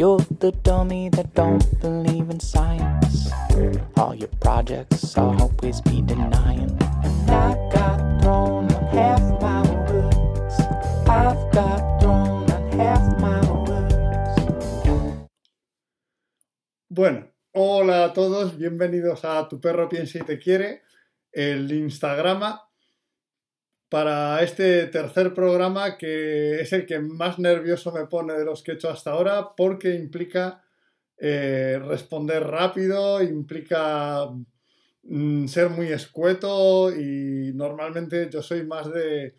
You're the dummy that don't believe in science. All your projects always be denying. Bueno, hola a todos, bienvenidos a Tu perro piensa y te quiere, el Instagrama, para este tercer programa que es el que más nervioso me pone de los que he hecho hasta ahora porque implica eh, responder rápido, implica mm, ser muy escueto y normalmente yo soy más de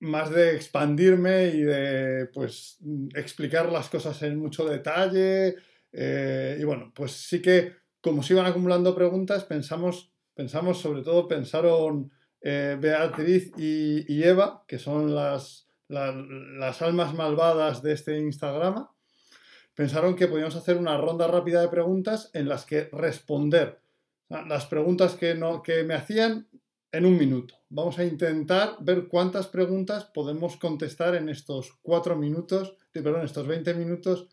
más de expandirme y de pues explicar las cosas en mucho detalle eh, y bueno pues sí que como se iban acumulando preguntas pensamos pensamos sobre todo pensaron eh, Beatriz y, Eva, que son las, las almas malvadas de este Instagram, pensaron que podíamos hacer una ronda rápida de preguntas en las que responder las preguntas que, no, que me hacían en un minuto. Vamos a intentar ver cuántas preguntas podemos contestar en estos cuatro minutos, perdón, estos 20 minutos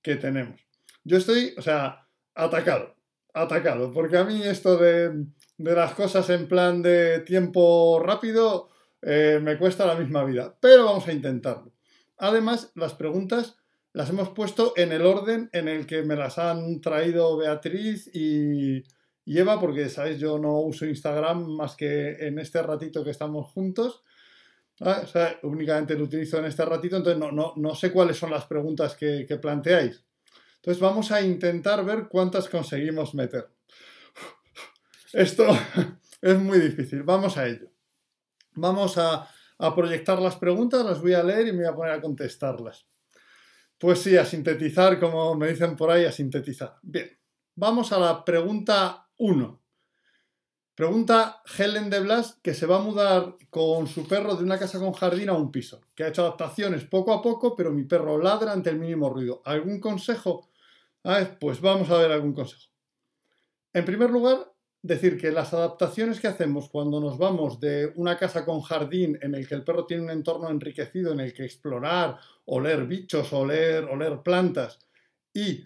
que tenemos. Yo estoy, o sea, atacado, atacado, porque a mí esto de de las cosas en plan de tiempo rápido eh, me cuesta la misma vida, pero vamos a intentarlo. Además, las preguntas las hemos puesto en el orden en el que me las han traído Beatriz y, Eva, porque sabéis, yo no uso Instagram más que en este ratito que estamos juntos. Sea, únicamente lo utilizo en este ratito, entonces no, no, sé cuáles son las preguntas que planteáis. Entonces vamos a intentar ver cuántas conseguimos meter. Esto es muy difícil. Vamos a ello. Vamos a, proyectar las preguntas, las voy a leer y me voy a poner a contestarlas. Pues sí, a sintetizar, como me dicen por ahí, a sintetizar. Bien, vamos a la pregunta 1. Pregunta Helen de Blas que se va a mudar con su perro de una casa con jardín a un piso, que ha hecho adaptaciones poco a poco, pero mi perro ladra ante el mínimo ruido. ¿Algún consejo? Pues vamos a ver algún consejo. En primer lugar, decir que las adaptaciones que hacemos cuando nos vamos de una casa con jardín en el que el perro tiene un entorno enriquecido en el que explorar, oler bichos, oler, oler plantas y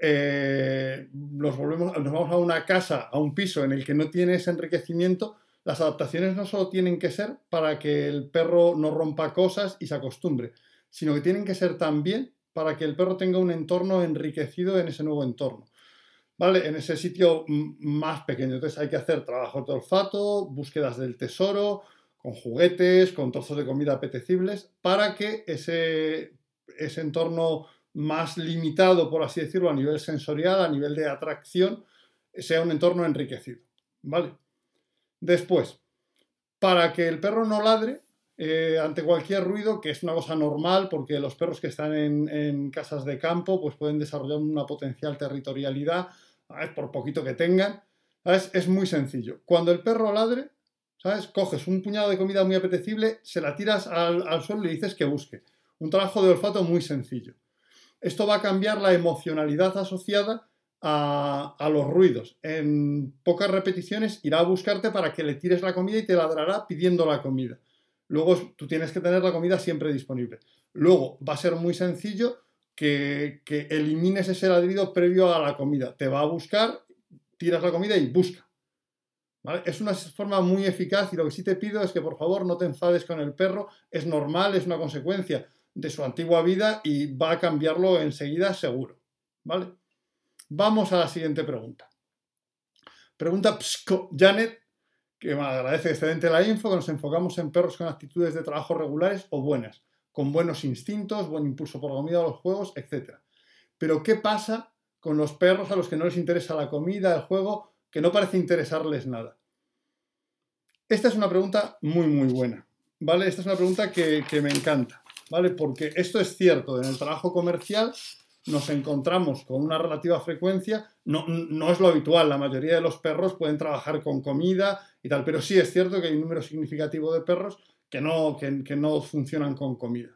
eh, nos, volvemos, nos vamos a una casa, a un piso en el que no tiene ese enriquecimiento, las adaptaciones no solo tienen que ser para que el perro no rompa cosas y se acostumbre, sino que tienen que ser también para que el perro tenga un entorno enriquecido en ese nuevo entorno. ¿vale? En ese sitio más pequeño. Entonces hay que hacer trabajos de olfato, búsquedas del tesoro, con juguetes, con trozos de comida apetecibles, para que ese, ese entorno más limitado, por así decirlo, a nivel sensorial, a nivel de atracción, sea un entorno enriquecido. ¿Vale? Después, para que el perro no ladre eh, ante cualquier ruido, que es una cosa normal, porque los perros que están en, casas de campo pues pueden desarrollar una potencial territorialidad por poquito que tengan, Es muy sencillo. Cuando el perro ladre, ¿sabes? Coges un puñado de comida muy apetecible, se la tiras al, suelo y le dices que busque. Un trabajo de olfato muy sencillo. Esto va a cambiar la emocionalidad asociada a, los ruidos. En pocas repeticiones irá a buscarte para que le tires la comida y te ladrará pidiendo la comida. Luego tú tienes que tener la comida siempre disponible. Luego va a ser muy sencillo que, elimines ese ladrido previo a la comida. Te va a buscar, tiras la comida y busca. Es una forma muy eficaz y lo que sí te pido es que por favor no te enfades con el perro. Es normal, es una consecuencia de su antigua vida y va a cambiarlo enseguida seguro. ¿Vale? Vamos a la siguiente pregunta. Pregunta Psco Janet, que me agradece excelente la info, que nos enfocamos en perros con actitudes de trabajo regulares o buenas con buenos instintos, buen impulso por la comida, los juegos, etc. Pero ¿qué pasa con los perros a los que no les interesa la comida, el juego, que no parece interesarles nada? Esta es una pregunta muy, muy buena, ¿vale? Esta es una pregunta que, me encanta, ¿vale? Porque esto es cierto, en el trabajo comercial nos encontramos con una relativa frecuencia, no, no, es lo habitual, la mayoría de los perros pueden trabajar con comida y tal, pero sí es cierto que hay un número significativo de perros que no, que, no funcionan con comida.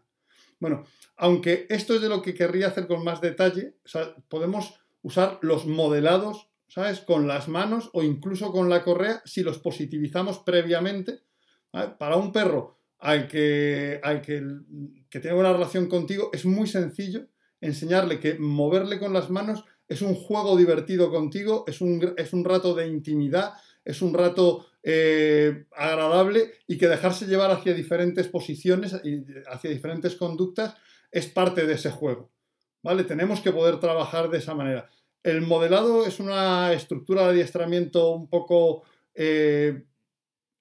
Bueno, aunque esto es de lo que querría hacer con más detalle, podemos usar los modelados, ¿sabes? Con las manos o incluso con la correa si los positivizamos previamente. Para un perro al que, al que, que tiene una relación contigo es muy sencillo enseñarle que moverle con las manos es un juego divertido contigo, es un, es un rato de intimidad, es un rato eh, agradable y que dejarse llevar hacia diferentes posiciones y hacia diferentes conductas es parte de ese juego. ¿Vale? Tenemos que poder trabajar de esa manera. El modelado es una estructura de adiestramiento un poco eh,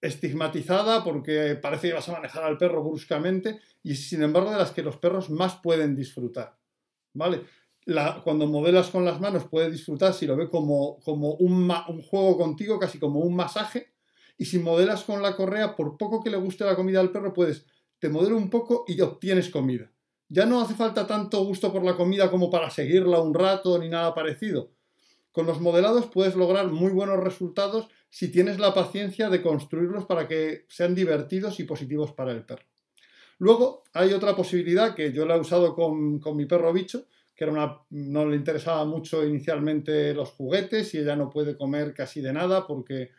estigmatizada porque parece que vas a manejar al perro bruscamente y sin embargo de las que los perros más pueden disfrutar. ¿Vale? cuando modelas con las manos puedes disfrutar si lo ve como, como un, un, juego contigo, casi como un masaje. Y si modelas con la correa, por poco que le guste la comida al perro, puedes, te modelo un poco y obtienes comida. Ya no hace falta tanto gusto por la comida como para seguirla un rato ni nada parecido. Con los modelados puedes lograr muy buenos resultados si tienes la paciencia de construirlos para que sean divertidos y positivos para el perro. Luego hay otra posibilidad que yo la he usado con, con mi perro bicho, que era una, no le interesaba mucho inicialmente los juguetes y ella no puede comer casi de nada porque,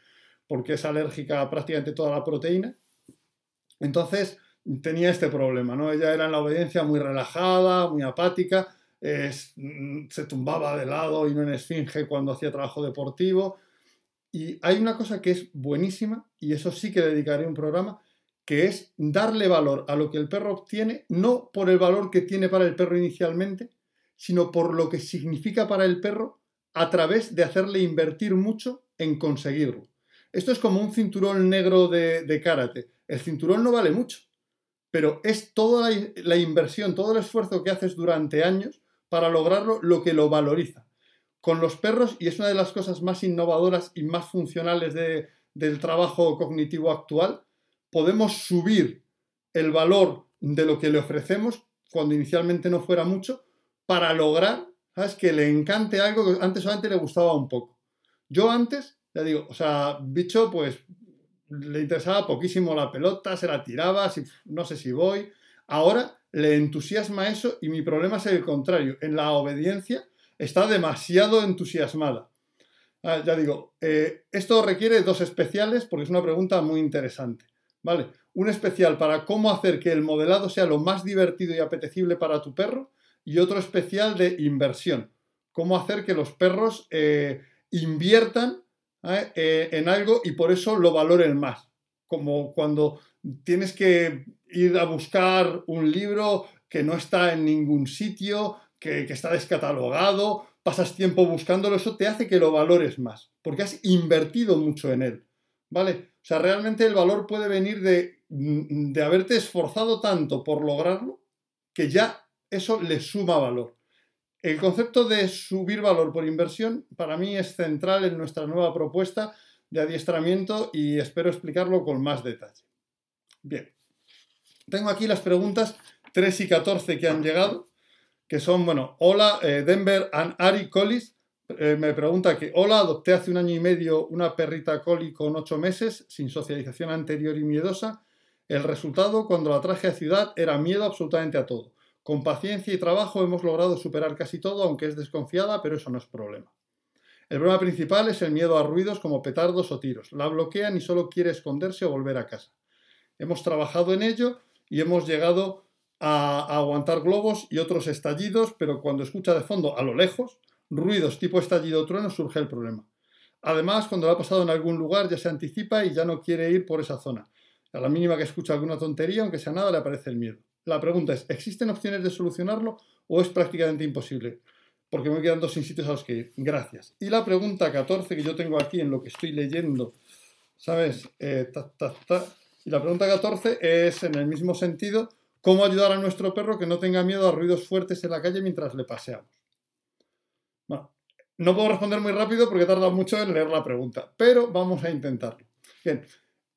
porque es alérgica a prácticamente toda la proteína. Entonces tenía este problema, ¿no? Ella era en la obediencia muy relajada, muy apática, se tumbaba de lado y no en esfinge cuando hacía trabajo deportivo. Y hay una cosa que es buenísima, y eso sí que dedicaré un programa, que es darle valor a lo que el perro obtiene, no por el valor que tiene para el perro inicialmente, sino por lo que significa para el perro a través de hacerle invertir mucho en conseguirlo. Esto es como un cinturón negro de, karate. El cinturón no vale mucho, pero es toda la, inversión, todo el esfuerzo que haces durante años para lograrlo lo que lo valoriza. Con los perros, y es una de las cosas más innovadoras y más funcionales del trabajo cognitivo actual, podemos subir el valor de lo que le ofrecemos cuando inicialmente no fuera mucho, para lograr. Que le encante algo que antes solamente le gustaba un poco. Yo antes, ya digo, o sea, bicho, pues le interesaba poquísimo la pelota, se la tiraba, si, no sé si voy. Ahora le entusiasma eso y mi problema es el contrario. En la obediencia está demasiado entusiasmada. Ah, ya digo, eh, esto requiere dos especiales porque es una pregunta muy interesante. ¿Vale? Un especial para cómo hacer que el modelado sea lo más divertido y apetecible para tu perro y otro especial de inversión. Cómo hacer que los perros eh, inviertan ¿eh? Eh, en algo y por eso lo valoren más. Como cuando tienes que ir a buscar un libro que no está en ningún sitio, que, que está descatalogado, pasas tiempo buscándolo, eso te hace que lo valores más, porque has invertido mucho en él. ¿Vale? O sea, realmente el valor puede venir de, de haberte esforzado tanto por lograrlo que ya eso le suma valor. El concepto de subir valor por inversión para mí es central en nuestra nueva propuesta de adiestramiento y espero explicarlo con más detalle. Bien, tengo aquí las preguntas 3 y 14 que han llegado, que son, bueno, hola, eh, Denver and Ari Collis eh, me pregunta que, hola, adopté hace un año y medio una perrita coli con 8 meses, sin socialización anterior y miedosa. El resultado, cuando la traje a ciudad, era miedo absolutamente a todo. Con paciencia y trabajo hemos logrado superar casi todo, aunque es desconfiada, pero eso no es problema. El problema principal es el miedo a ruidos como petardos o tiros. La bloquean y solo quiere esconderse o volver a casa. Hemos trabajado en ello y hemos llegado a, aguantar globos y otros estallidos, pero cuando escucha de fondo, a lo lejos, ruidos tipo estallido trueno, surge el problema. Además, cuando lo ha pasado en algún lugar, ya se anticipa y ya no quiere ir por esa zona. A la mínima que escucha alguna tontería, aunque sea nada, le aparece el miedo. La pregunta es, ¿existen opciones de solucionarlo o es prácticamente imposible? Porque me quedan dos sitios a los que ir. Gracias. Y la pregunta 14 que yo tengo aquí en lo que estoy leyendo, ¿sabes? Eh, y la pregunta 14 es en el mismo sentido, ¿cómo ayudar a nuestro perro que no tenga miedo a ruidos fuertes en la calle mientras le paseamos? Bueno, no puedo responder muy rápido porque tarda mucho en leer la pregunta, pero vamos a intentarlo. Bien,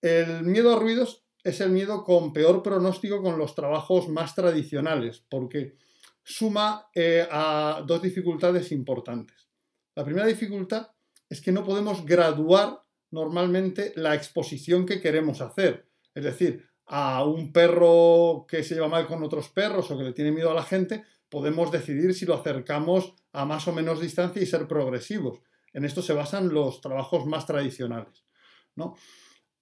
el miedo a ruidos es el miedo con peor pronóstico con los trabajos más tradicionales, porque suma eh, a dos dificultades importantes. La primera dificultad es que no podemos graduar normalmente la exposición que queremos hacer. Es decir, a un perro que se lleva mal con otros perros o que le tiene miedo a la gente, podemos decidir si lo acercamos a más o menos distancia y ser progresivos. En esto se basan los trabajos más tradicionales.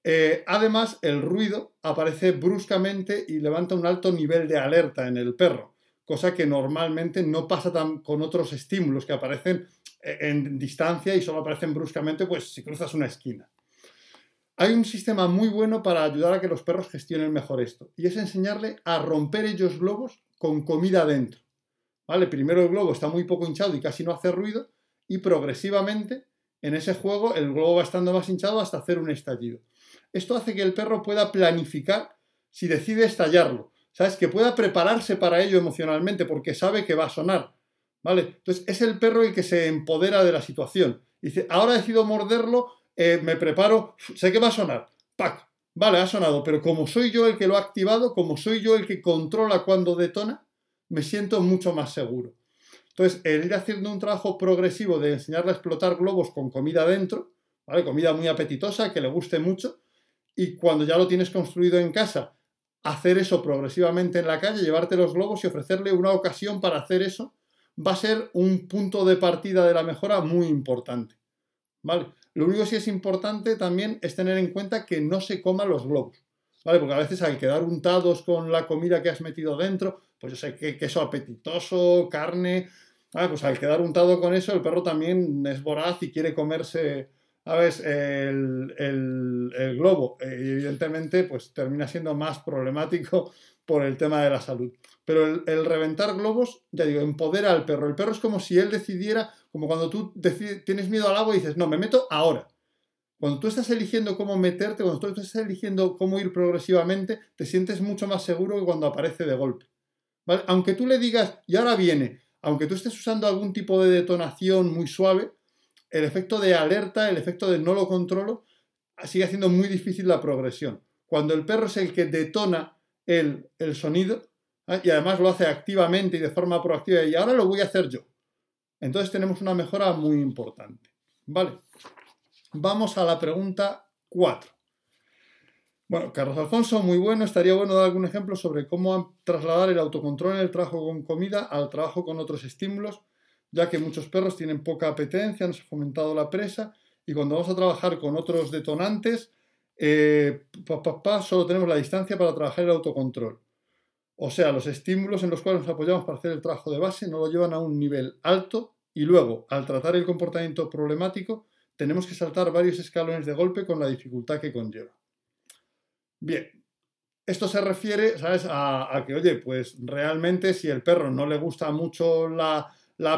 Eh, además, el ruido aparece bruscamente y levanta un alto nivel de alerta en el perro, cosa que normalmente no pasa tan con otros estímulos que aparecen eh, en distancia y solo aparecen bruscamente pues si cruzas una esquina. Hay un sistema muy bueno para ayudar a que los perros gestionen mejor esto y es enseñarle a romper ellos globos con comida dentro. ¿Vale? Primero el globo está muy poco hinchado y casi no hace ruido y progresivamente en ese juego el globo va estando más hinchado hasta hacer un estallido. Esto hace que el perro pueda planificar si decide estallarlo. ¿Sabes? Que pueda prepararse para ello emocionalmente porque sabe que va a sonar. ¿Vale? Entonces es el perro el que se empodera de la situación. Dice, ahora decido morderlo, eh, me preparo, sé que va a sonar. ¡Pac! Vale, ha sonado, pero como soy yo el que lo ha activado, como soy yo el que controla cuando detona, me siento mucho más seguro. Entonces, el ir haciendo un trabajo progresivo de enseñarle a explotar globos con comida dentro, ¿vale? Comida muy apetitosa, que le guste mucho, y cuando ya lo tienes construido en casa, hacer eso progresivamente en la calle, llevarte los globos y ofrecerle una ocasión para hacer eso, va a ser un punto de partida de la mejora muy importante. ¿Vale? Lo único que sí es importante también es tener en cuenta que no se coman los globos. ¿Vale? Porque a veces al quedar untados con la comida que has metido dentro, pues yo sé que queso apetitoso, carne, pues al quedar untado con eso, el perro también es voraz y quiere comerse, El, el, globo. Y evidentemente, pues termina siendo más problemático por el tema de la salud. Pero el, reventar globos, ya digo, empodera al perro. El perro es como si él decidiera, como cuando tú tienes miedo al agua y dices, no, me meto ahora. Cuando tú estás eligiendo cómo meterte, cuando tú estás eligiendo cómo ir progresivamente, te sientes mucho más seguro que cuando aparece de golpe. Aunque tú le digas, y ahora viene, aunque tú estés usando algún tipo de detonación muy suave, el efecto de alerta, el efecto de no lo controlo, sigue haciendo muy difícil la progresión. Cuando el perro es el que detona el, sonido, ¿eh? y además lo hace activamente y de forma proactiva, y ahora lo voy a hacer yo. Entonces tenemos una mejora muy importante. ¿Vale? Vamos a la pregunta 4. Bueno, Carlos Alfonso, muy bueno. Estaría bueno dar algún ejemplo sobre cómo trasladar el autocontrol en el trabajo con comida al trabajo con otros estímulos, ya que muchos perros tienen poca apetencia, no se ha fomentado la presa, y cuando vamos a trabajar con otros detonantes, eh, solo tenemos la distancia para trabajar el autocontrol. O sea, los estímulos en los cuales nos apoyamos para hacer el trabajo de base no lo llevan a un nivel alto y luego, al tratar el comportamiento problemático, tenemos que saltar varios escalones de golpe con la dificultad que conlleva. Bien, esto se refiere, ¿sabes? A, que, oye, pues realmente si el perro no le gusta mucho la,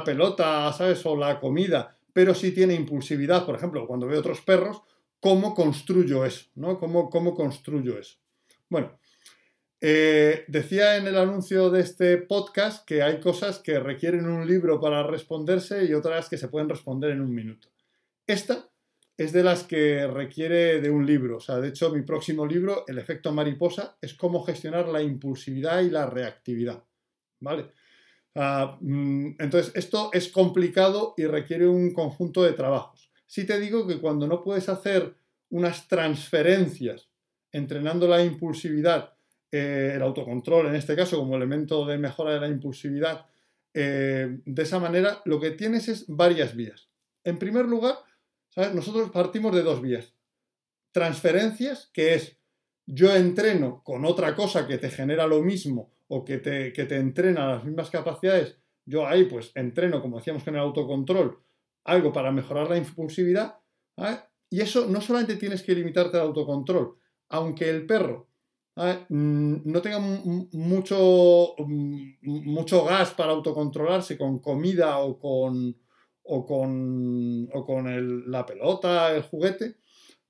pelota, ¿sabes? O la comida, pero sí tiene impulsividad, por ejemplo, cuando veo otros perros, ¿cómo construyo eso? ¿no? ¿Cómo, cómo construyo eso? Bueno, eh, decía en el anuncio de este podcast que hay cosas que requieren un libro para responderse y otras que se pueden responder en un minuto. Esta es de las que requiere de un libro. O sea, de hecho, mi próximo libro, El efecto mariposa, es cómo gestionar la impulsividad y la reactividad. ¿Vale? Ah, mm, entonces, esto es complicado y requiere un conjunto de trabajos. Sí te digo que cuando no puedes hacer unas transferencias entrenando la impulsividad, eh, el autocontrol en este caso como elemento de mejora de la impulsividad, eh, de esa manera lo que tienes es varias vías. En primer lugar, nosotros partimos de dos vías. Transferencias, que es yo entreno con otra cosa que te genera lo mismo o que te, te entrena las mismas capacidades. Yo ahí pues entreno, como decíamos con el autocontrol, algo para mejorar la impulsividad. Y eso no solamente tienes que limitarte al autocontrol, aunque el perro mm, no tenga mucho, mm, mucho gas para autocontrolarse con comida o con, o con, con la pelota, el juguete,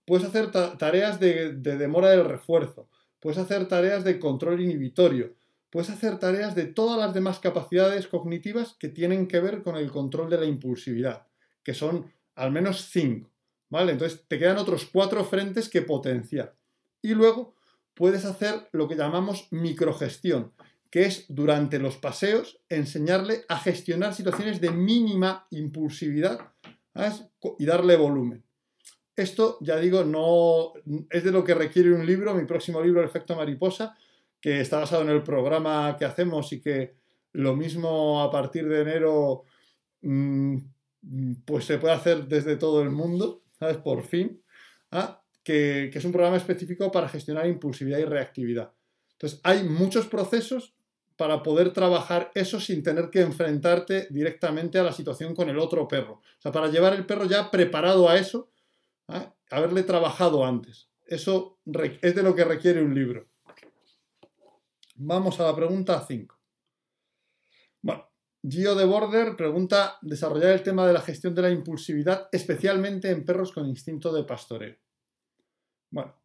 puedes hacer tareas de, demora del refuerzo, puedes hacer tareas de control inhibitorio, puedes hacer tareas de todas las demás capacidades cognitivas que tienen que ver con el control de la impulsividad, que son al menos cinco. ¿Vale? Entonces te quedan otros cuatro frentes que potenciar. Y luego puedes hacer lo que llamamos microgestión, que es durante los paseos enseñarle a gestionar situaciones de mínima impulsividad y darle volumen. Esto, ya digo, no es de lo que requiere un libro, mi próximo libro, El efecto mariposa, que está basado en el programa que hacemos y que lo mismo a partir de enero mm, pues se puede hacer desde todo el mundo, ¿sabes? Por fin, ¿ah? que, que es un programa específico para gestionar impulsividad y reactividad. Entonces, hay muchos procesos para poder trabajar eso sin tener que enfrentarte directamente a la situación con el otro perro. O sea, para llevar el perro ya preparado a eso, ¿eh? haberle trabajado antes. Eso es de lo que requiere un libro. Vamos a la pregunta 5. Bueno, Gio de Border pregunta desarrollar el tema de la gestión de la impulsividad, especialmente en perros con instinto de pastoreo. Bueno,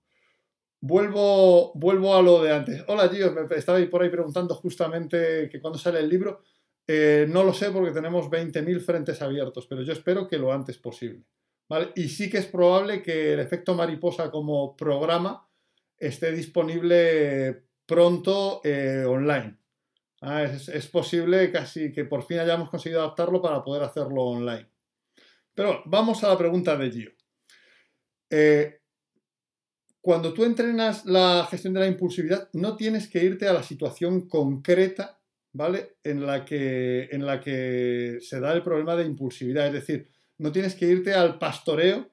vuelvo, vuelvo a lo de antes. Hola Gio, me estaba por ahí preguntando justamente que cuándo sale el libro. Eh, no lo sé porque tenemos 20.000 frentes abiertos, pero yo espero que lo antes posible. Y sí que es probable que el efecto mariposa como programa esté disponible pronto eh, online. Ah, es, posible casi que por fin hayamos conseguido adaptarlo para poder hacerlo online. Pero vamos a la pregunta de Gio. Eh, cuando tú entrenas la gestión de la impulsividad, no tienes que irte a la situación concreta, ¿vale? En la que, en la que se da el problema de impulsividad. Es decir, no tienes que irte al pastoreo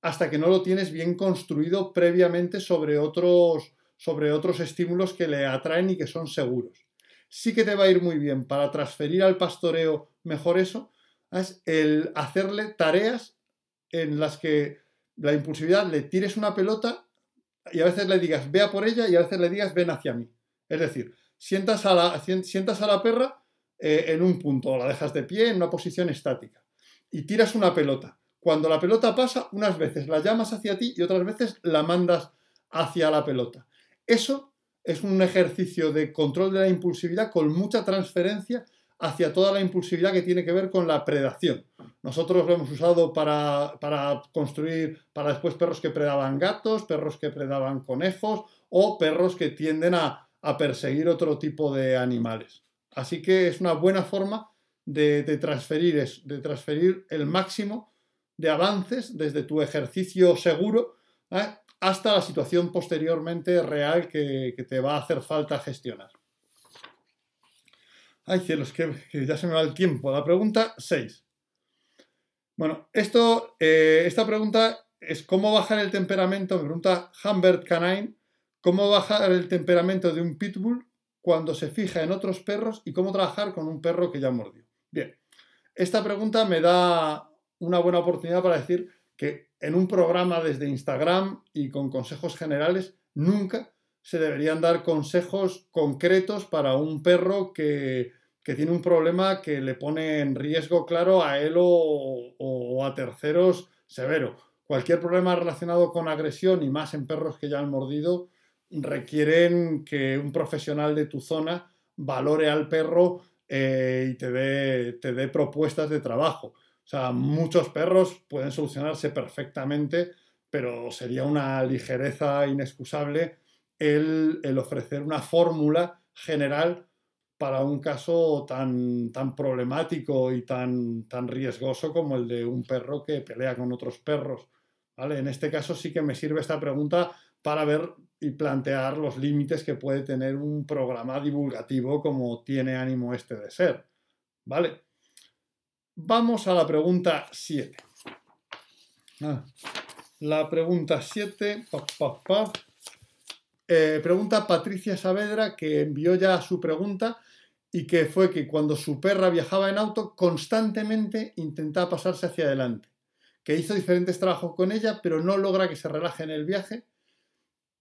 hasta que no lo tienes bien construido previamente sobre otros, sobre otros estímulos que le atraen y que son seguros. Sí que te va a ir muy bien para transferir al pastoreo mejor eso, es el hacerle tareas en las que la impulsividad le tires una pelota y a veces le digas vea por ella y a veces le digas ven hacia mí. Es decir, sientas a la, sientas a la perra eh, en un punto o la dejas de pie en una posición estática y tiras una pelota. Cuando la pelota pasa, unas veces la llamas hacia ti y otras veces la mandas hacia la pelota. Eso es un ejercicio de control de la impulsividad con mucha transferencia hacia toda la impulsividad que tiene que ver con la predación. Nosotros lo hemos usado para, construir, para después perros que predaban gatos, perros que predaban conejos o perros que tienden a, a perseguir otro tipo de animales. Así que es una buena forma de, transferir, de transferir el máximo de avances desde tu ejercicio seguro ¿eh? hasta la situación posteriormente real que, te va a hacer falta gestionar. Ay, cielos, que, ya se me va el tiempo. La pregunta 6. Bueno, esto, eh, esta pregunta es cómo bajar el temperamento, me pregunta Humbert Canine, cómo bajar el temperamento de un pitbull cuando se fija en otros perros y cómo trabajar con un perro que ya mordió. Bien, esta pregunta me da una buena oportunidad para decir que en un programa desde Instagram y con consejos generales nunca se deberían dar consejos concretos para un perro que, tiene un problema que le pone en riesgo claro a él o, a terceros severo. Cualquier problema relacionado con agresión y más en perros que ya han mordido requieren que un profesional de tu zona valore al perro eh, y te dé, te dé propuestas de trabajo. O sea, muchos perros pueden solucionarse perfectamente, pero sería una ligereza inexcusable el, ofrecer una fórmula general para un caso tan, tan problemático y tan, tan riesgoso como el de un perro que pelea con otros perros. ¿vale? En este caso sí que me sirve esta pregunta para ver y plantear los límites que puede tener un programa divulgativo como tiene ánimo este de ser. ¿Vale? Vamos a la pregunta 7. Ah, la pregunta 7. Eh, pregunta Patricia Saavedra, que envió ya su pregunta y que fue que cuando su perra viajaba en auto constantemente intentaba pasarse hacia adelante, que hizo diferentes trabajos con ella, pero no logra que se relaje en el viaje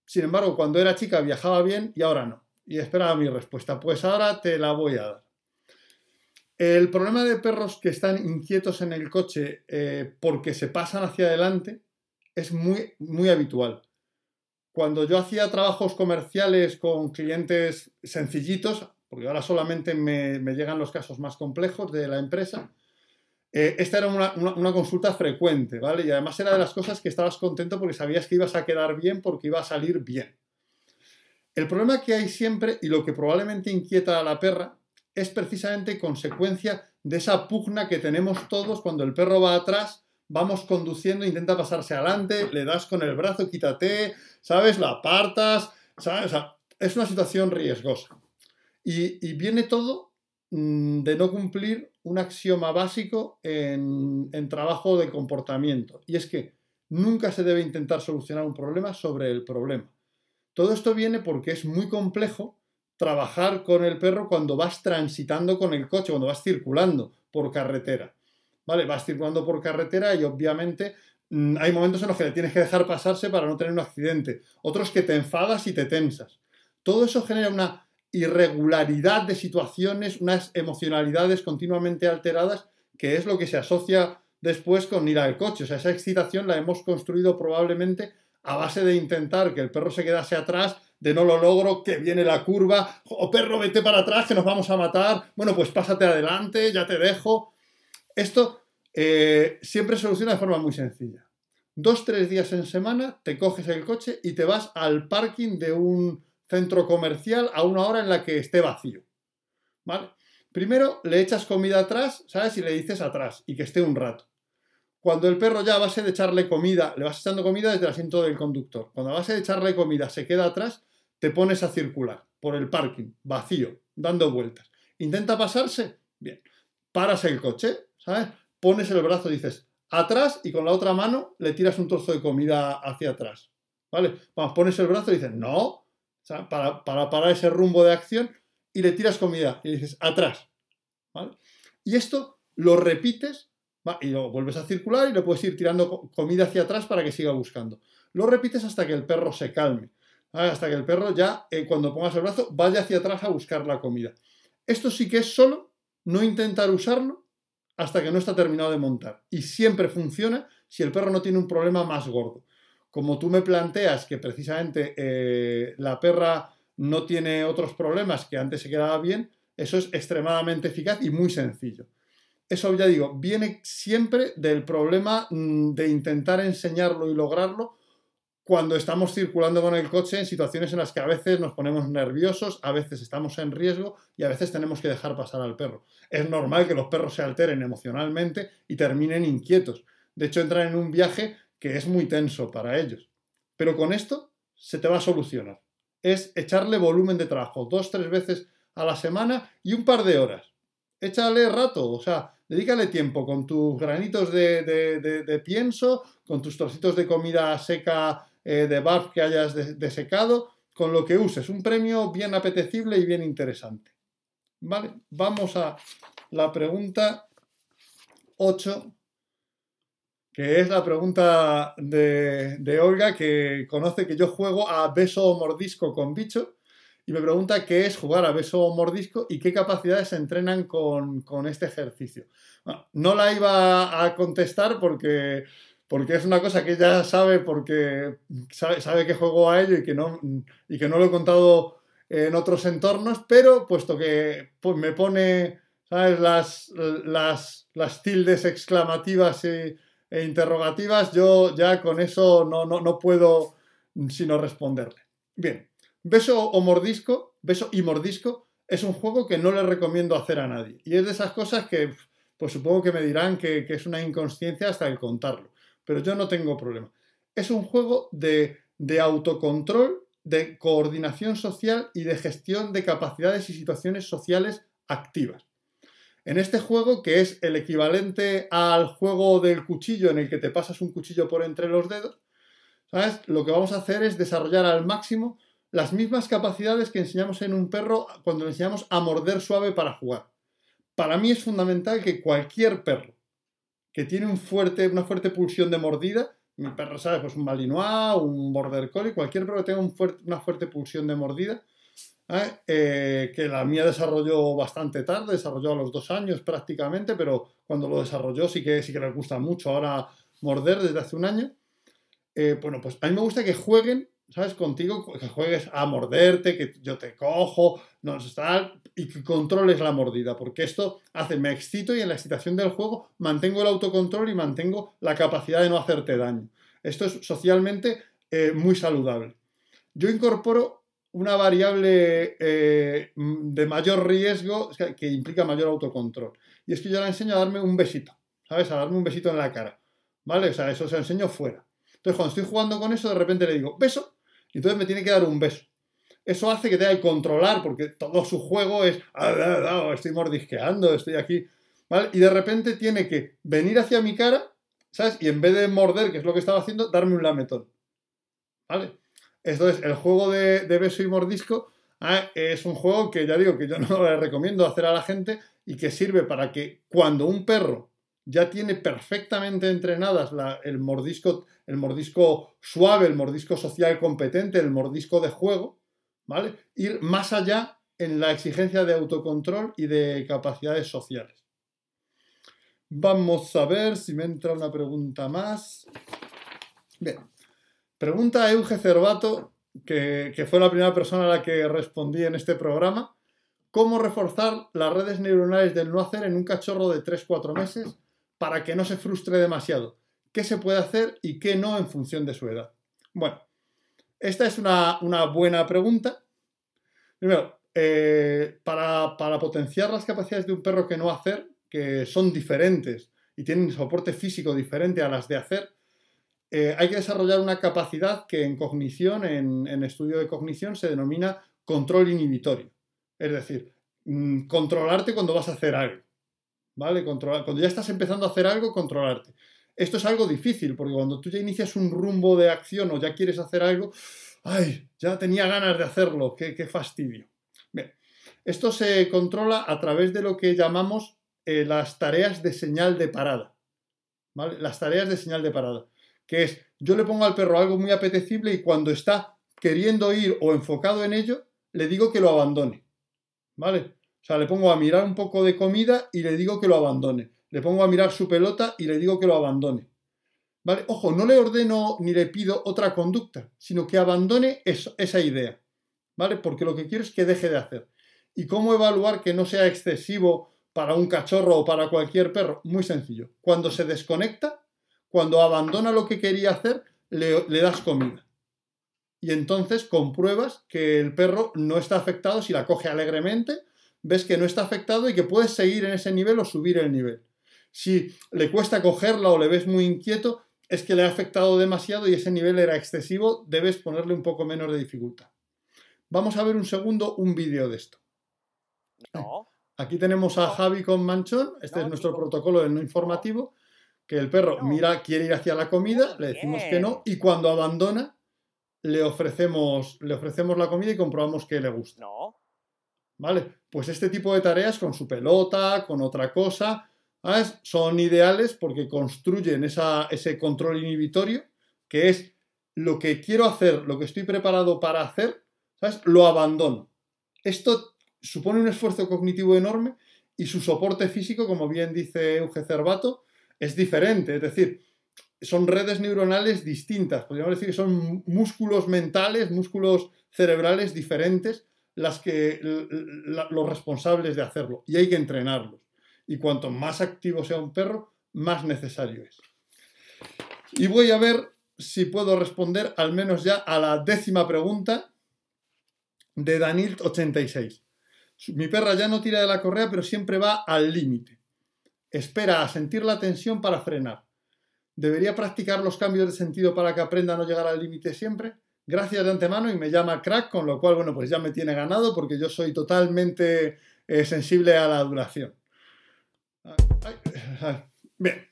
sin embargo, cuando era chica viajaba bien y ahora no. Y esperaba mi respuesta. Pues ahora te la voy a dar. El problema de perros que están inquietos en el coche eh, porque se pasan hacia adelante es muy, muy habitual. Cuando yo hacía trabajos comerciales con clientes sencillitos, porque ahora solamente me llegan los casos más complejos de la empresa, eh, esta era una, consulta frecuente, ¿vale? Y además era de las cosas que estabas contento porque sabías que ibas a quedar bien porque iba a salir bien. El problema que hay siempre y lo que probablemente inquieta a la perra es precisamente consecuencia de esa pugna que tenemos todos cuando el perro va atrás, vamos conduciendo, intenta pasarse adelante, le das con el brazo, quítate, ¿sabes? La apartas, ¿sabes? es una situación riesgosa. y viene todo Mm, de no cumplir un axioma básico en, trabajo de comportamiento. Y es que nunca se debe intentar solucionar un problema sobre el problema. Todo esto viene porque es muy complejo trabajar con el perro cuando vas transitando con el coche, cuando vas circulando por carretera. ¿Vale? Vas circulando por carretera y obviamente mm, hay momentos en los que le tienes que dejar pasarse para no tener un accidente. Otros que te enfadas y te tensas. Todo eso genera una irregularidad de situaciones, unas emocionalidades continuamente alteradas, que es lo que se asocia después con ir al coche. O sea, esa excitación la hemos construido probablemente a base de intentar que el perro se quedase atrás, de no lo logro, que viene la curva, o perro, vete para atrás, que nos vamos a matar, bueno, pues pásate adelante, ya te dejo. Esto eh, siempre soluciona de forma muy sencilla. Dos, tres días en semana te coges el coche y te vas al parking de un centro comercial a una hora en la que esté vacío. ¿Vale? Primero le echas comida atrás, ¿sabes? Y le dices atrás y que esté un rato. Cuando el perro ya a base de echarle comida, le vas echando comida desde el asiento del conductor. Cuando a base de echarle comida se queda atrás, te pones a circular por el parking, vacío, dando vueltas. Intenta pasarse, bien. Paras el coche, ¿sabes? Pones el brazo, dices atrás y con la otra mano le tiras un trozo de comida hacia atrás. ¿Vale? Vamos, pones el brazo y dices no, para, para parar ese rumbo de acción y le tiras comida y dices atrás. Y esto lo repites y lo vuelves a circular y le puedes ir tirando comida hacia atrás para que siga buscando. Lo repites hasta que el perro se calme. Hasta que el perro ya, eh, cuando pongas el brazo, vaya hacia atrás a buscar la comida. Esto sí que es solo no intentar usarlo hasta que no está terminado de montar. Y siempre funciona si el perro no tiene un problema más gordo como tú me planteas que precisamente eh, la perra no tiene otros problemas que antes se quedaba bien, eso es extremadamente eficaz y muy sencillo. Eso ya digo, viene siempre del problema mm, de intentar enseñarlo y lograrlo cuando estamos circulando con el coche en situaciones en las que a veces nos ponemos nerviosos, a veces estamos en riesgo y a veces tenemos que dejar pasar al perro. Es normal que los perros se alteren emocionalmente y terminen inquietos. De hecho, entran en un viaje que es muy tenso para ellos. Pero con esto se te va a solucionar. Es echarle volumen de trabajo dos, tres veces a la semana y un par de horas. Échale rato, o sea, dedícale tiempo con tus granitos de, pienso, con tus trocitos de comida seca eh, de barf que hayas desecado, con lo que uses. Un premio bien apetecible y bien interesante. Vale, vamos a la pregunta 8 que es la pregunta de, Olga, que conoce que yo juego a beso o mordisco con bicho, y me pregunta qué es jugar a beso o mordisco y qué capacidades se entrenan con, este ejercicio. no la iba a contestar porque, porque es una cosa que ella sabe porque sabe, que juego a ello y que, no, y que no lo he contado en otros entornos, pero puesto que pues, me pone ¿sabes? Las, las, las tildes exclamativas e interrogativas, yo ya con eso no, no, puedo sino responderle. Bien, beso o mordisco, beso y mordisco es un juego que no le recomiendo hacer a nadie. Y es de esas cosas que, pues supongo que me dirán que, es una inconsciencia hasta el contarlo. Pero yo no tengo problema. Es un juego de, autocontrol, de coordinación social y de gestión de capacidades y situaciones sociales activas. En este juego, que es el equivalente al juego del cuchillo en el que te pasas un cuchillo por entre los dedos. Lo que vamos a hacer es desarrollar al máximo las mismas capacidades que enseñamos en un perro cuando le enseñamos a morder suave para jugar. Para mí es fundamental que cualquier perro que tiene un fuerte, una fuerte pulsión de mordida, mi perro, ¿sabes? Pues un Malinois, un Border Collie, cualquier perro que tenga una fuerte pulsión de mordida, ¿eh? Eh, que la mía desarrolló bastante tarde, desarrolló a los dos años prácticamente, pero cuando lo desarrolló sí que, sí que les gusta mucho ahora morder desde hace un año. Eh, bueno, pues a mí me gusta que jueguen, ¿sabes? Contigo, que juegues a morderte, que yo te cojo, no está, y que controles la mordida, porque esto hace, me excito y en la excitación del juego mantengo el autocontrol y mantengo la capacidad de no hacerte daño. Esto es socialmente muy saludable. Yo incorporo una variable eh, de mayor riesgo que implica mayor autocontrol. Y es que yo le enseño a darme un besito, ¿sabes? A darme un besito en la cara, ¿vale? O sea, eso se lo enseño fuera. Entonces, cuando estoy jugando con eso, de repente le digo, beso, y entonces me tiene que dar un beso. Eso hace que tenga que controlar, porque todo su juego es, ah, ah, ah, estoy mordisqueando, estoy aquí, ¿vale? Y de repente tiene que venir hacia mi cara, ¿sabes? Y en vez de morder, que es lo que estaba haciendo, darme un lametón, ¿vale? Entonces, el juego de, beso y mordisco es un juego que ya digo que yo no le recomiendo hacer a la gente y que sirve para que cuando un perro ya tiene perfectamente entrenadas el, mordisco, el mordisco suave, el mordisco social competente, el mordisco de juego, ¿vale? Ir más allá en la exigencia de autocontrol y de capacidades sociales. Vamos a ver si me entra una pregunta más. Pregunta a Euge Cervato que, fue la primera persona a la que respondí en este programa, cómo reforzar las redes neuronales del no hacer en un cachorro de 3-4 meses para que no se frustre demasiado. ¿Qué se puede hacer y qué no en función de su edad? Bueno, esta es una, buena pregunta. Primero, eh, para, para, potenciar las capacidades de un perro que no hacer, que son diferentes y tienen soporte físico diferente a las de hacer, eh, hay que desarrollar una capacidad que en cognición, en, estudio de cognición, se denomina control inhibitorio. Es decir, mm, controlarte cuando vas a hacer algo. ¿Vale? Controlar, cuando ya estás empezando a hacer algo, controlarte. Esto es algo difícil, porque cuando tú ya inicias un rumbo de acción o ya quieres hacer algo, ¡ay! Ya tenía ganas de hacerlo, qué, fastidio. Bien, esto se controla a través de lo que llamamos eh, las tareas de señal de parada. Las tareas de señal de parada que es yo le pongo al perro algo muy apetecible y cuando está queriendo ir o enfocado en ello, le digo que lo abandone. ¿Vale? O sea, le pongo a mirar un poco de comida y le digo que lo abandone. Le pongo a mirar su pelota y le digo que lo abandone. ¿Vale? Ojo, no le ordeno ni le pido otra conducta, sino que abandone esa idea. ¿Vale? Porque lo que quiero es que deje de hacer. ¿Y cómo evaluar que no sea excesivo para un cachorro o para cualquier perro? Muy sencillo. Cuando se desconecta, cuando abandona lo que quería hacer, le, das comida. Y entonces compruebas que el perro no está afectado si la coge alegremente, ves que no está afectado y que puedes seguir en ese nivel o subir el nivel. Si le cuesta cogerla o le ves muy inquieto, es que le ha afectado demasiado y ese nivel era excesivo, debes ponerle un poco menos de dificultad. Vamos a ver un segundo un vídeo de esto. Aquí tenemos a Javi con Manchón, este es nuestro protocolo del no informativo, que el perro mira, quiere ir hacia la comida, le decimos que no, y cuando abandona, le ofrecemos, le ofrecemos la comida y comprobamos que le gusta. No. ¿Vale? Pues este tipo de tareas con su pelota, con otra cosa, son ideales porque construyen ese control inhibitorio, que es lo que quiero hacer, lo que estoy preparado para hacer, ¿sabes? Lo abandono. Esto supone un esfuerzo cognitivo enorme y su soporte físico, como bien dice Euge Cervato, es diferente, es decir, son redes neuronales distintas, podríamos decir que son músculos mentales, músculos cerebrales diferentes las que los responsables de hacerlo y hay que entrenarlos. Y cuanto más activo sea un perro, más necesario es. Y voy a ver si puedo responder al menos ya a la décima pregunta de Daniel86. Mi perra ya no tira de la correa, pero siempre va al límite. Espera a sentir la tensión para frenar. ¿Debería practicar los cambios de sentido para que aprenda a no llegar al límite siempre? Gracias de antemano y me llama crack, con lo cual, bueno, pues ya me tiene ganado porque yo soy totalmente eh, sensible a la duración. Bien.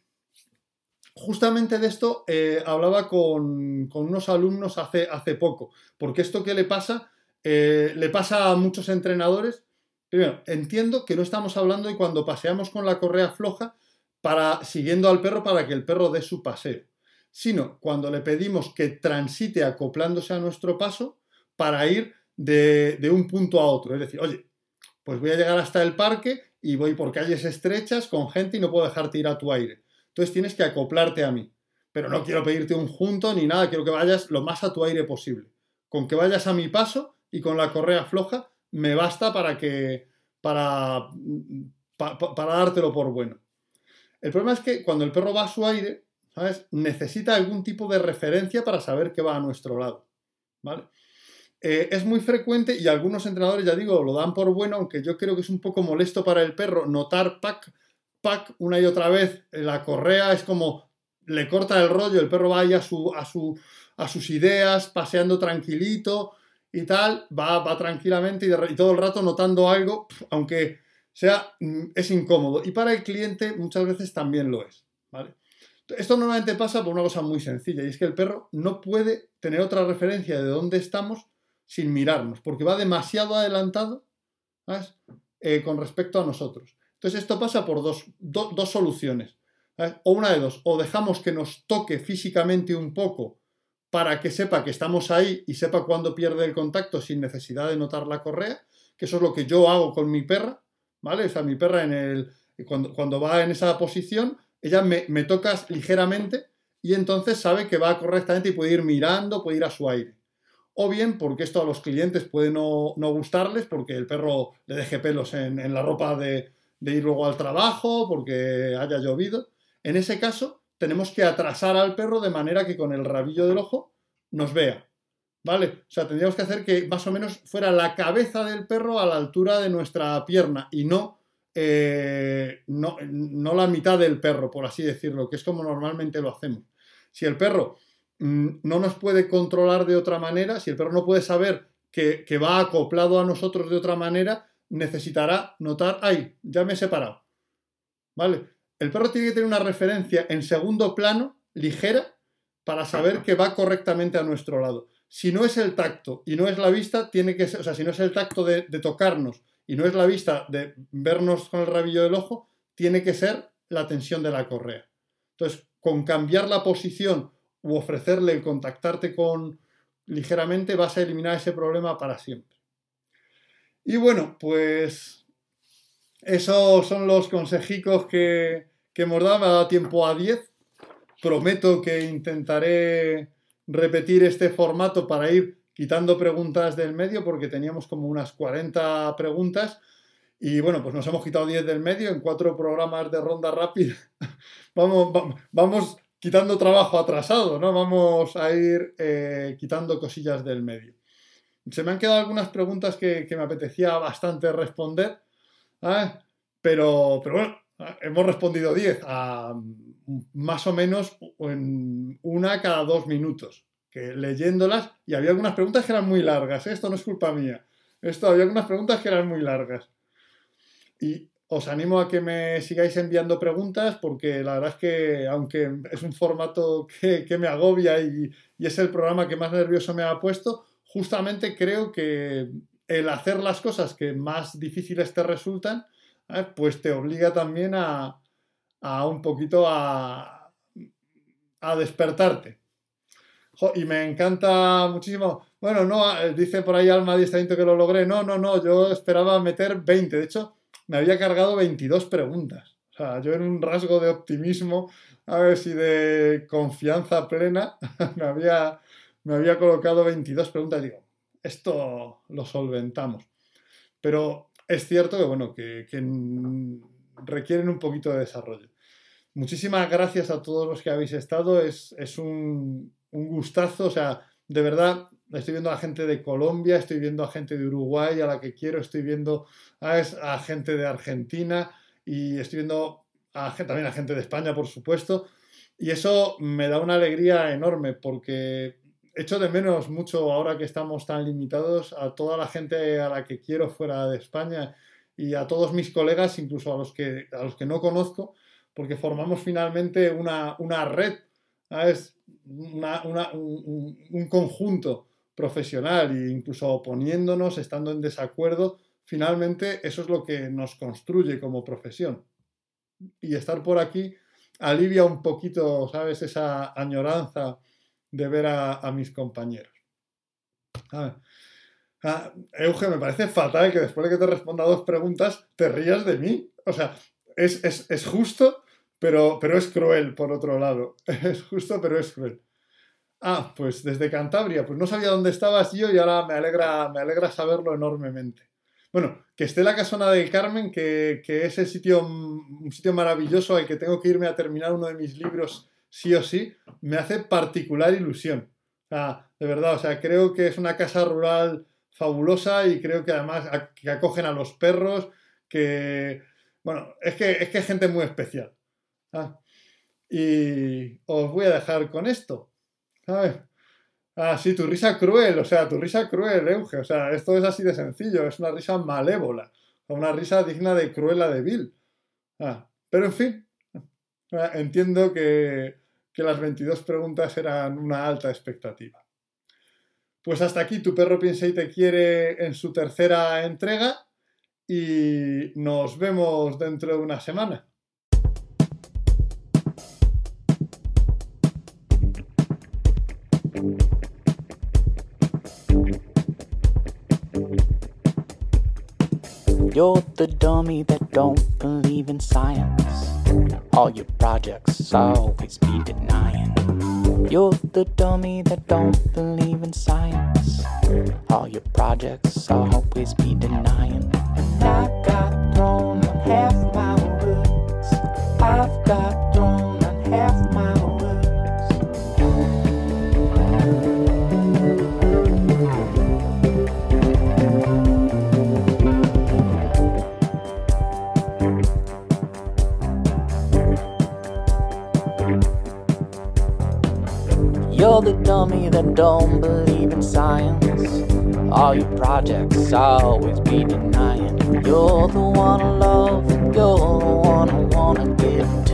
Justamente de esto eh, hablaba con, unos alumnos hace, poco, porque esto que le pasa, eh, le pasa a muchos entrenadores Primero, entiendo que no estamos hablando de cuando paseamos con la correa floja para siguiendo al perro para que el perro dé su paseo, sino cuando le pedimos que transite acoplándose a nuestro paso para ir de un punto a otro. Es decir, oye, pues voy a llegar hasta el parque y voy por calles estrechas con gente y no puedo dejarte ir a tu aire. Entonces tienes que acoplarte a mí. Pero no quiero pedirte un junto ni nada, quiero que vayas lo más a tu aire posible. Con que vayas a mi paso y con la correa floja me basta para que para, para dártelo por bueno. El problema es que cuando el perro va a su aire, ¿sabes? Necesita algún tipo de referencia para saber que va a nuestro lado, ¿vale? Eh, es muy frecuente y algunos entrenadores, ya digo, lo dan por bueno, aunque yo creo que es un poco molesto para el perro notar pack, pack una y otra vez. La correa es como le corta el rollo, el perro va ahí a, su, a, su, a sus ideas, paseando tranquilito, y tal, va, va tranquilamente y, todo el rato notando algo, aunque sea, mm, es incómodo. Y para el cliente muchas veces también lo es. ¿vale? Esto normalmente pasa por una cosa muy sencilla, y es que el perro no puede tener otra referencia de dónde estamos sin mirarnos, porque va demasiado adelantado eh, con respecto a nosotros. Entonces esto pasa por dos, dos soluciones. O una de dos, o dejamos que nos toque físicamente un poco para que sepa que estamos ahí y sepa cuándo pierde el contacto sin necesidad de notar la correa, que eso es lo que yo hago con mi perra, ¿vale? O sea, mi perra en el, cuando, cuando va en esa posición, ella me, me toca ligeramente y entonces sabe que va correctamente y puede ir mirando, puede ir a su aire. O bien porque esto a los clientes puede no, no gustarles, porque el perro le deje pelos en, la ropa de, de ir luego al trabajo, porque haya llovido. En ese caso, tenemos que atrasar al perro de manera que con el rabillo del ojo nos vea. ¿Vale? O sea, tendríamos que hacer que más o menos fuera la cabeza del perro a la altura de nuestra pierna y no, eh, no, no, la mitad del perro, por así decirlo, que es como normalmente lo hacemos. Si el perro no nos puede controlar de otra manera, si el perro no puede saber que, que va acoplado a nosotros de otra manera, necesitará notar, ay, ya me he separado. ¿Vale? El perro tiene que tener una referencia en segundo plano, ligera, para saber que va correctamente a nuestro lado. Si no es el tacto y no es la vista, tiene que ser, o sea, si no es el tacto de, tocarnos y no es la vista de vernos con el rabillo del ojo, tiene que ser la tensión de la correa. Entonces, con cambiar la posición u ofrecerle el contactarte con ligeramente, vas a eliminar ese problema para siempre. Y bueno, pues esos son los consejicos que, que hemos dado, me ha dado tiempo a 10. Prometo que intentaré repetir este formato para ir quitando preguntas del medio, porque teníamos como unas 40 preguntas. Y bueno, pues nos hemos quitado 10 del medio en cuatro programas de ronda rápida. vamos, vamos quitando trabajo atrasado, ¿no? Vamos a ir eh, quitando cosillas del medio. Se me han quedado algunas preguntas que, me apetecía bastante responder, pero, pero bueno, hemos respondido 10 a más o menos en una cada dos minutos, que leyéndolas, y había algunas preguntas que eran muy largas, ¿eh? esto no es culpa mía, esto había algunas preguntas que eran muy largas. Y os animo a que me sigáis enviando preguntas porque la verdad es que aunque es un formato que, me agobia y, y, es el programa que más nervioso me ha puesto, justamente creo que el hacer las cosas que más difíciles te resultan, ¿eh? pues te obliga también a, un poquito a, a despertarte. y me encanta muchísimo. Bueno, no, eh, dice por ahí Alma Diestramiento que lo logré. No, no, no, yo esperaba meter 20. De hecho, me había cargado 22 preguntas. O sea, yo en un rasgo de optimismo, a ver si de confianza plena, me había, me había colocado 22 preguntas. Digo, esto lo solventamos. Pero es cierto que, bueno, que, requieren un poquito de desarrollo. Muchísimas gracias a todos los que habéis estado. Es, un, gustazo. O sea, de verdad, estoy viendo a gente de Colombia, estoy viendo a gente de Uruguay, a la que quiero, estoy viendo a, gente de Argentina y estoy viendo a, también a gente de España, por supuesto. Y eso me da una alegría enorme porque echo de menos mucho ahora que estamos tan limitados a toda la gente a la que quiero fuera de España y a todos mis colegas, incluso a los que, a los que no conozco, porque formamos finalmente una, red, es un, conjunto profesional e incluso oponiéndonos, estando en desacuerdo, finalmente eso es lo que nos construye como profesión. Y estar por aquí alivia un poquito, ¿sabes? Esa añoranza de ver a, mis compañeros. Ah, Euge, me parece fatal que después de que te responda dos preguntas te rías de mí. O sea, es, justo, pero, pero es cruel, por otro lado. Es justo, pero es cruel. Ah, pues desde Cantabria, pues no sabía dónde estabas yo y ahora me alegra, me alegra saberlo enormemente. Bueno, que esté la casona del Carmen, que, que es el sitio, un sitio maravilloso al que tengo que irme a terminar uno de mis libros sí o sí, me hace particular ilusión. de verdad, o sea, creo que es una casa rural fabulosa y creo que además que acogen a los perros, que, bueno, es que es, que gente muy especial. Y os voy a dejar con esto. Ah, sí, tu risa cruel, o sea, tu risa cruel, Euge. O sea, esto es así de sencillo, es una risa malévola, una risa digna de cruela de Bill. Ah, pero en fin, entiendo que, que las 22 preguntas eran una alta expectativa. Pues hasta aquí, tu perro piensa y te quiere en su tercera entrega y nos vemos dentro de una semana. You're the dummy that don't believe in science. All your projects always be denying. You're the dummy that don't believe in science. All your projects always be denying. And I got don't believe in science. All your projects always be denying. You're the one I love, you're the one I wanna give to.